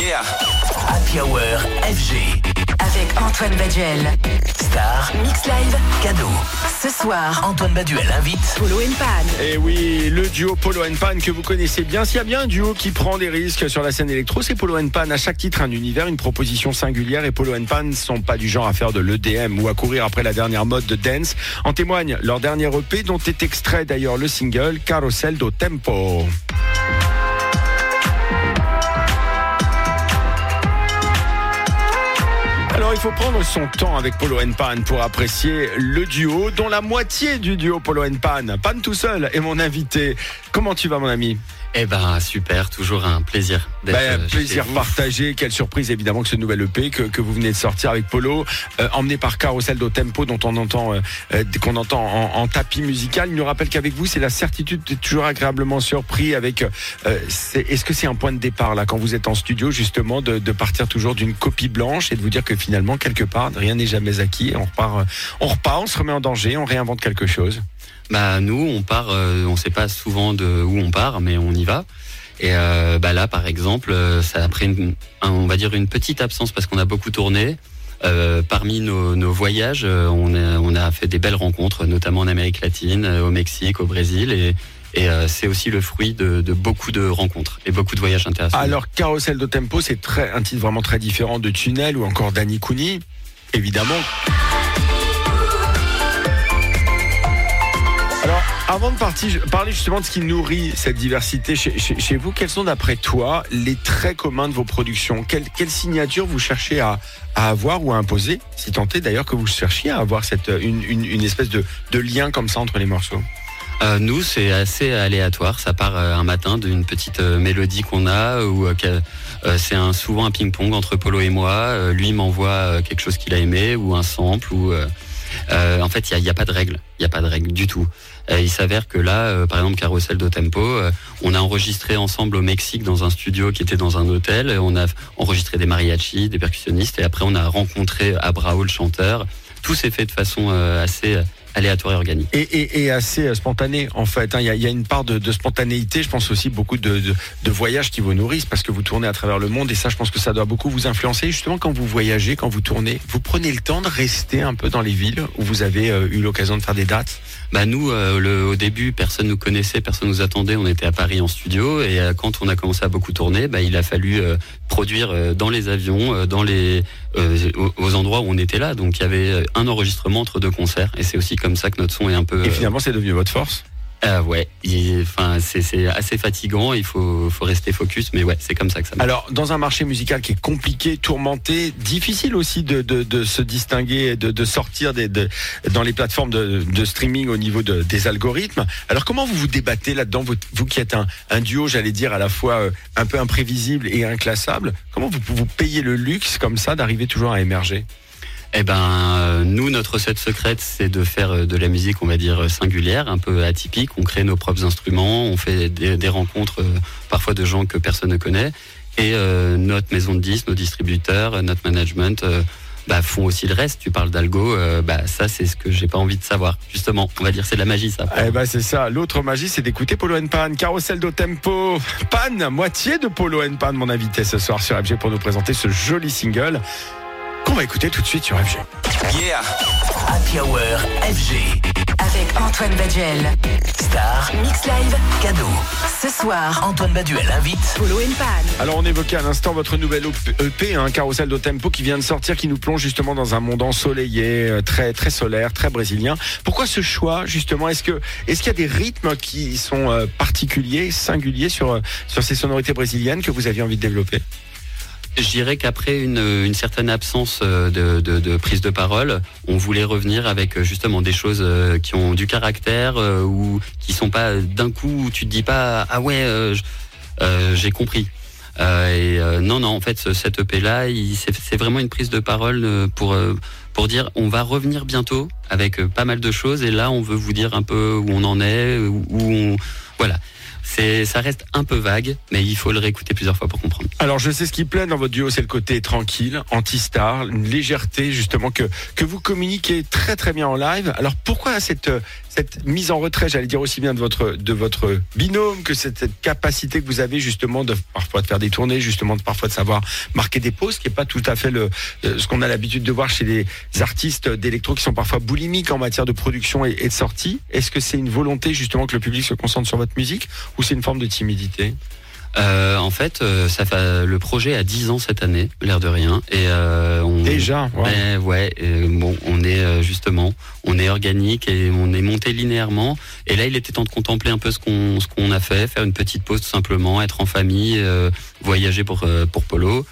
Yeah. Happy Hour FG. Avec Antoine Baduel. Star. Mix Live. Cadeau. Ce soir, Antoine Baduel invite. Polo Pan. Et oui, le duo Polo Pan que vous connaissez bien. S'il y a bien un duo qui prend des risques sur la scène électro, c'est Polo Pan. À chaque titre, un univers, une proposition singulière. Et Polo Pan ne sont pas du genre à faire de l'EDM ou à courir après la dernière mode de dance. En témoigne leur dernier EP, dont est extrait d'ailleurs le single Carousel do Tempo. Il faut prendre son temps avec Polo Pan pour apprécier le duo, dont la moitié du duo Polo Pan, Pan tout seul, est mon invité. Comment tu vas mon ami? Eh ben super, toujours un plaisir d'être ben, euh, plaisir partagé. Quelle surprise évidemment que ce nouvel EP que, que vous venez de sortir avec Polo, euh, emmené par Carousel do Tempo, dont on entend euh, qu'on entend en, en tapis musical. Il nous rappelle qu'avec vous, c'est la certitude d'être toujours agréablement surpris. Avec, euh, est-ce que c'est un point de départ là quand vous êtes en studio justement de, de partir toujours d'une copie blanche et de vous dire que finalement quelque part rien n'est jamais acquis. On repart, on repart, on se remet en danger, on réinvente quelque chose? Bah nous, on part, euh, on sait pas souvent de où on part, mais on y va. Et euh, bah là, par exemple, euh, ça a pris, une, un- on va dire une petite absence parce qu'on a beaucoup tourné. Euh, parmi nos, voyages, on a, fait des belles rencontres, notamment en Amérique latine, au Mexique, au Brésil, et, c'est aussi le fruit de, beaucoup de rencontres et beaucoup de voyages intéressants. Alors, Carousel de Tempo, c'est un titre vraiment très différent de Tunnel ou encore d'Annie Kuni, évidemment. Avant de partir, parler justement de ce qui nourrit cette diversité chez, vous, quels sont d'après toi les traits communs de vos productions? Quelle, signature vous cherchez à, avoir ou à imposer? Si tant d'ailleurs que vous cherchiez à avoir cette, une, une- espèce de, de lien comme ça entre les morceaux. Euh, nous, c'est assez aléatoire. Ça part euh, un matin d'une petite euh, mélodie qu'on a, ou c'est souvent un ping-pong entre Polo et moi. Lui m'envoie quelque chose qu'il a aimé, ou un sample, ou euh, en fait, il n'y a, pas de règle. Il n'y a pas de règle du tout. Euh, il s'avère que là, euh, par exemple, Carousel do Tempo, on a enregistré ensemble au Mexique dans un studio qui était dans un hôtel. On a enregistré des mariachis, des percussionnistes, et après on a rencontré Abrao, le chanteur. Tout s'est fait de façon assez aléatoire et organique. et, et, et assez euh, spontané en fait. hein. Il y, a, il y a une part de, de spontanéité. Je pense aussi beaucoup de, de, de voyages qui vous nourrissent parce que vous tournez à travers le monde et ça, je pense que ça doit beaucoup vous influencer. Justement, quand vous voyagez, quand vous tournez, vous prenez le temps de rester un peu dans les villes où vous avez euh, eu l'occasion de faire des dates? Bah nous, euh, le, au début, personne nous connaissait, personne nous attendait. On était à Paris en studio et euh, quand on a commencé à beaucoup tourner, bah, il a fallu euh, produire dans les avions, dans les aux, endroits où on était là. Donc il y avait un enregistrement entre deux concerts et c'est aussi comme ça que notre son est un peu. Et euh, finalement, c'est devenu votre force? euh, ouais, enfin c'est assez fatigant. Il faut faut rester focus, mais ouais, c'est comme ça que ça. marche. Alors, dans un marché musical qui est compliqué, tourmenté, difficile aussi de, de, de se distinguer, de, de sortir des, de, dans les plateformes de, streaming au niveau de- des algorithmes. Alors, comment vous vous débattez là-dedans, vous, vous qui êtes un, un duo, j'allais dire, à la fois euh, un peu imprévisible et inclassable Comment vous vous payez le luxe comme ça d'arriver toujours à émerger? Eh ben, euh, nous, notre recette secrète, c'est de faire euh, de la musique, on va dire, euh, singulière, un peu atypique. On crée nos propres instruments, on fait des, rencontres, parfois de gens que personne ne connaît. Et notre maison de disques, nos distributeurs, notre management bah, font aussi le reste. Tu parles d'algo, bah, ça, c'est ce que j'ai pas envie de savoir. Justement, on va dire, c'est de la magie, ça. Eh ben c'est ça. L'autre magie, c'est d'écouter Polo and Pan, Carousel do Tempo, Pan, moitié de Polo and Pan, mon invité ce soir sur FG pour nous présenter ce joli single qu'on va écouter tout de suite sur FG. Yeah. Happy Hour FG. Avec Antoine Baduel. Star. Mix Live. Cadeau. Ce soir, Antoine Baduel invite. Polo Pan. Alors on évoquait à l'instant votre nouvelle EP, hein, Carousel do Tempo, qui vient de sortir, qui nous plonge justement dans un monde ensoleillé, euh, très très solaire, très brésilien. Pourquoi ce choix justement? Est-ce que est-ce qu'il y a des rythmes qui sont euh, particuliers, singuliers sur euh, sur ces sonorités brésiliennes que vous aviez envie de développer? Je dirais qu'après une, une certaine absence euh, de, de- de prise de parole, on voulait revenir avec euh, justement des choses euh, qui ont du caractère ou qui sont pas d'un coup tu te dis pas ah ouais j'ai compris. Euh, et non non en fait ce- cette EP là c'est vraiment une prise de parole pour pour dire on va revenir bientôt avec pas mal de choses et là on veut vous dire un peu où on en est où on voilà ça reste un peu vague mais il faut le réécouter plusieurs fois pour comprendre. Alors je sais ce qui plaît dans votre duo, c'est le côté tranquille, anti-star, une légèreté justement que vous communiquez très très bien en live. Alors pourquoi cette cette mise en retrait, j'allais dire aussi bien de votre binôme que cette, capacité que vous avez justement de parfois de faire des tournées, justement de parfois de savoir marquer des pauses, qui est pas tout à fait euh, ce qu'on a l'habitude de voir chez les artistes d'électro qui sont parfois boulimiques en matière de production et, et de sortie. Est-ce que c'est une volonté justement que le public se concentre sur votre musique ou c'est une forme de timidité? Euh, en fait, euh, ça fait, le projet a 10 ans cette année, l'air de rien. Et euh, on, Déjà, ouais. Ben ouais, euh, bon, on est justement, on est organique et on est monté linéairement. Et là, il était temps de contempler un peu ce qu'on ce qu'on a fait, faire une petite pause tout simplement, être en famille, voyager pour pour Polo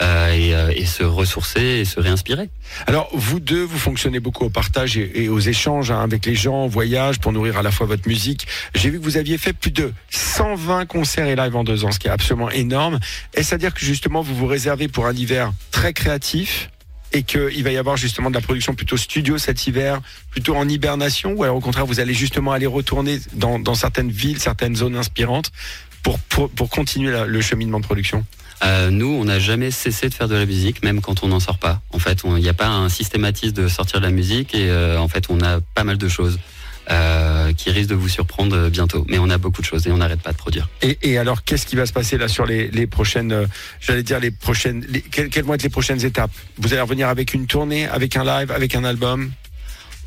et, et se ressourcer et se réinspirer. Alors, vous deux, vous fonctionnez beaucoup au partage et, et aux échanges hein, avec les gens, au voyage, pour nourrir à la fois votre musique. J'ai vu que vous aviez fait plus de 120 concerts et live en deux ans, ce qui est absolument énorme. Est-ce à dire que justement, vous vous réservez pour un hiver très créatif et qu'il va y avoir justement de la production plutôt studio cet hiver, plutôt en hibernation, ou alors au contraire, vous allez justement aller retourner dans, certaines villes, certaines zones inspirantes pour, pour, continuer le cheminement de production? Euh, nous, on n'a jamais cessé de faire de la musique, même quand on n'en sort pas. En fait, il n'y a pas un systématisme de sortir de la musique et euh, en fait, on a pas mal de choses euh, qui risquent de vous surprendre euh, bientôt. Mais on a beaucoup de choses et on n'arrête pas de produire. Et, et alors, qu'est-ce qui va se passer là sur les, les prochaines, euh, j'allais dire les prochaines, les- quelles, quelles vont être les prochaines étapes? Vous allez revenir avec une tournée, avec un live, avec un album?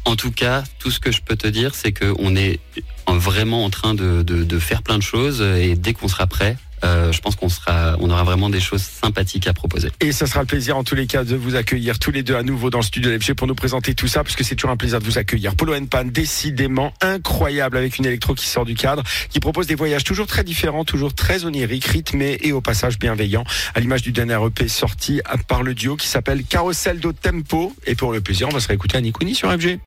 En tout cas, tout ce que je peux te dire, c'est qu'on est vraiment en train de, faire plein de choses et dès qu'on sera prêt, euh, je pense qu'on sera, on aura vraiment des choses sympathiques à proposer. Et ça sera le plaisir en tous les cas de vous accueillir tous les deux à nouveau dans le studio de l'FG pour nous présenter tout ça, parce que c'est toujours un plaisir de vous accueillir. Polo Pan, décidément incroyable avec une électro qui sort du cadre, qui propose des voyages toujours très différents, toujours très oniriques, rythmés et au passage bienveillants, à l'image du dernier EP sorti par le duo qui s'appelle Carousel do Tempo. Et pour le plaisir, on va se réécouter à Nikuni sur FG.